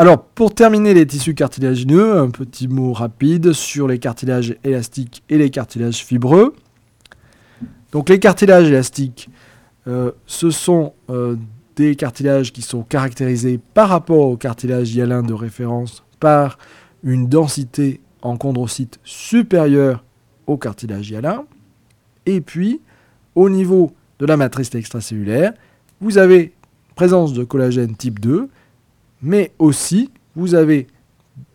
Alors, pour terminer les tissus cartilagineux, un petit mot rapide sur les cartilages élastiques et les cartilages fibreux. Donc, les cartilages élastiques, euh, ce sont euh, des cartilages qui sont caractérisés par rapport au cartilage hyalin de référence par une densité en chondrocytes supérieure au cartilage hyalin. Et puis, au niveau de la matrice extracellulaire, vous avez présence de collagène type 2, mais aussi vous avez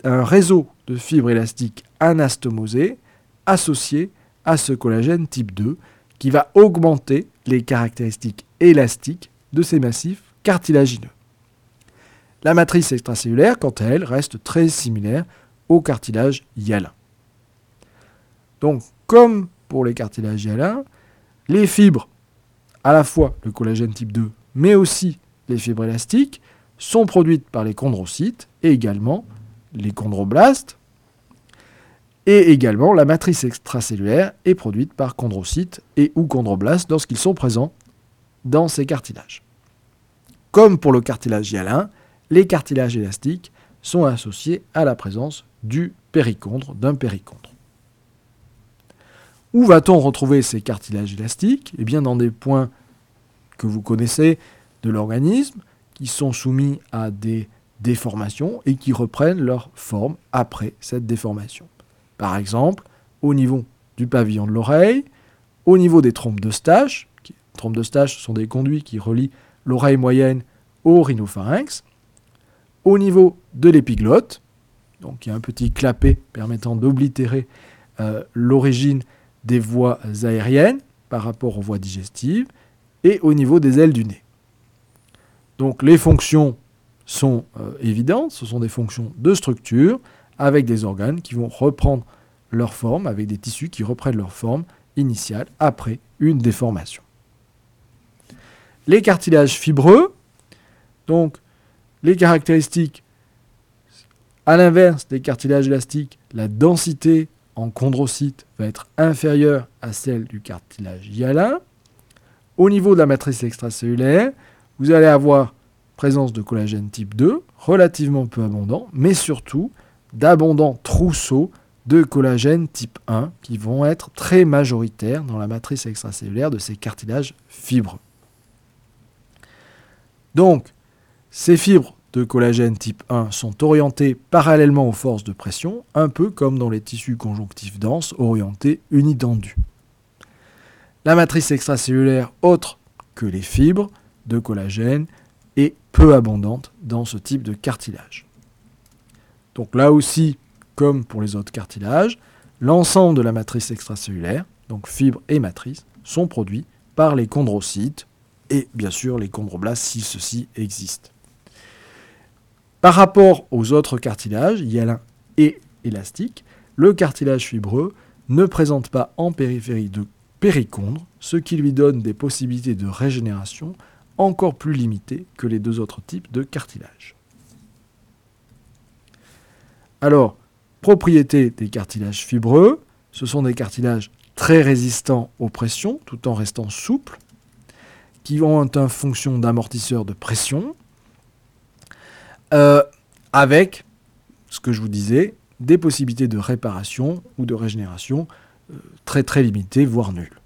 un réseau de fibres élastiques anastomosées associé à ce collagène type 2 qui va augmenter les caractéristiques élastiques de ces massifs cartilagineux. La matrice extracellulaire, quant à elle, reste très similaire au cartilage hyalin. Donc, comme pour les cartilages hyalins, les fibres, à la fois le collagène type 2, mais aussi les fibres élastiques, sont produites par les chondrocytes et également les chondroblastes. Et également, la matrice extracellulaire est produite par chondrocytes et ou chondroblastes lorsqu'ils sont présents dans ces cartilages. Comme pour le cartilage hyalin, les cartilages élastiques sont associés à la présence du périchondre, d'un périchondre. Où va-t-on retrouver ces cartilages élastiques? Eh bien, dans des points que vous connaissez de l'organisme, qui sont soumis à des déformations et qui reprennent leur forme après cette déformation. Par exemple, au niveau du pavillon de l'oreille, au niveau des trompes de Stache, les trompes de Stache sont des conduits qui relient l'oreille moyenne au rhinopharynx, au niveau de l'épiglotte, donc il y a un petit clapet permettant d'oblitérer euh, l'origine des voies aériennes par rapport aux voies digestives, et au niveau des ailes du nez. Donc les fonctions sont euh, évidentes, ce sont des fonctions de structure avec des organes qui vont reprendre leur forme, avec des tissus qui reprennent leur forme initiale après une déformation. Les cartilages fibreux, donc les caractéristiques, à l'inverse des cartilages élastiques, la densité en chondrocytes va être inférieure à celle du cartilage hyalin. Au niveau de la matrice extracellulaire, vous allez avoir présence de collagène type 2, relativement peu abondant, mais surtout d'abondants trousseaux de collagène type 1 qui vont être très majoritaires dans la matrice extracellulaire de ces cartilages fibreux. Donc, ces fibres de collagène type 1 sont orientées parallèlement aux forces de pression, un peu comme dans les tissus conjonctifs denses orientés unitendus. La matrice extracellulaire autre que les fibres de collagène est peu abondante dans ce type de cartilage. Donc là aussi, comme pour les autres cartilages, l'ensemble de la matrice extracellulaire, donc fibres et matrices, sont produits par les chondrocytes et bien sûr les chondroblastes si ceux-ci existent. Par rapport aux autres cartilages, hyalins et élastiques, le cartilage fibreux ne présente pas en périphérie de périchondre, ce qui lui donne des possibilités de régénération encore plus limitées que les deux autres types de cartilage. Alors, propriété des cartilages fibreux, ce sont des cartilages très résistants aux pressions tout en restant souples, qui ont une fonction d'amortisseur de pression, euh, avec, ce que je vous disais, des possibilités de réparation ou de régénération euh, très très limitées, voire nulles.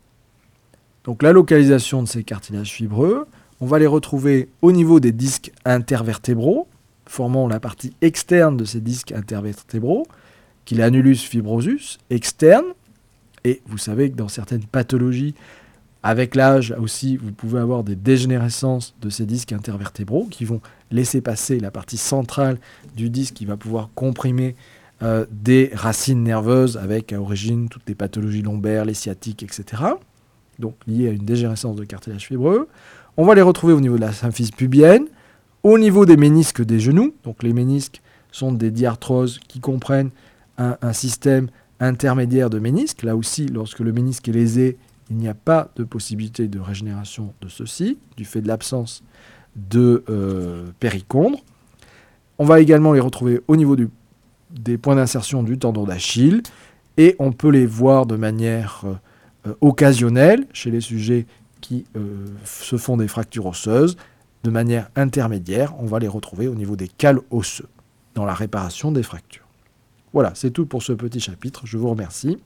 Donc la localisation de ces cartilages fibreux, on va les retrouver au niveau des disques intervertébraux, formant la partie externe de ces disques intervertébraux, qui est l'annulus fibrosus externe. Et vous savez que dans certaines pathologies, avec l'âge aussi, vous pouvez avoir des dégénérescences de ces disques intervertébraux qui vont laisser passer la partie centrale du disque qui va pouvoir comprimer euh, des racines nerveuses avec à origine toutes les pathologies lombaires, les sciatiques, etc. Donc liées à une dégénérescence de cartilage fibreux. On va les retrouver au niveau de la symphyse pubienne, au niveau des ménisques des genoux. Donc les ménisques sont des diarthroses qui comprennent un, système intermédiaire de ménisques. Là aussi, lorsque le ménisque est lésé, il n'y a pas de possibilité de régénération de ceci, du fait de l'absence de euh, périchondre. On va également les retrouver au niveau des points d'insertion du tendon d'Achille, et on peut les voir de manière euh, occasionnelle chez les sujets qui euh, se font des fractures osseuses. De manière intermédiaire, on va les retrouver au niveau des cales osseux. dans la réparation des fractures. Voilà, c'est tout pour ce petit chapitre. Je vous remercie.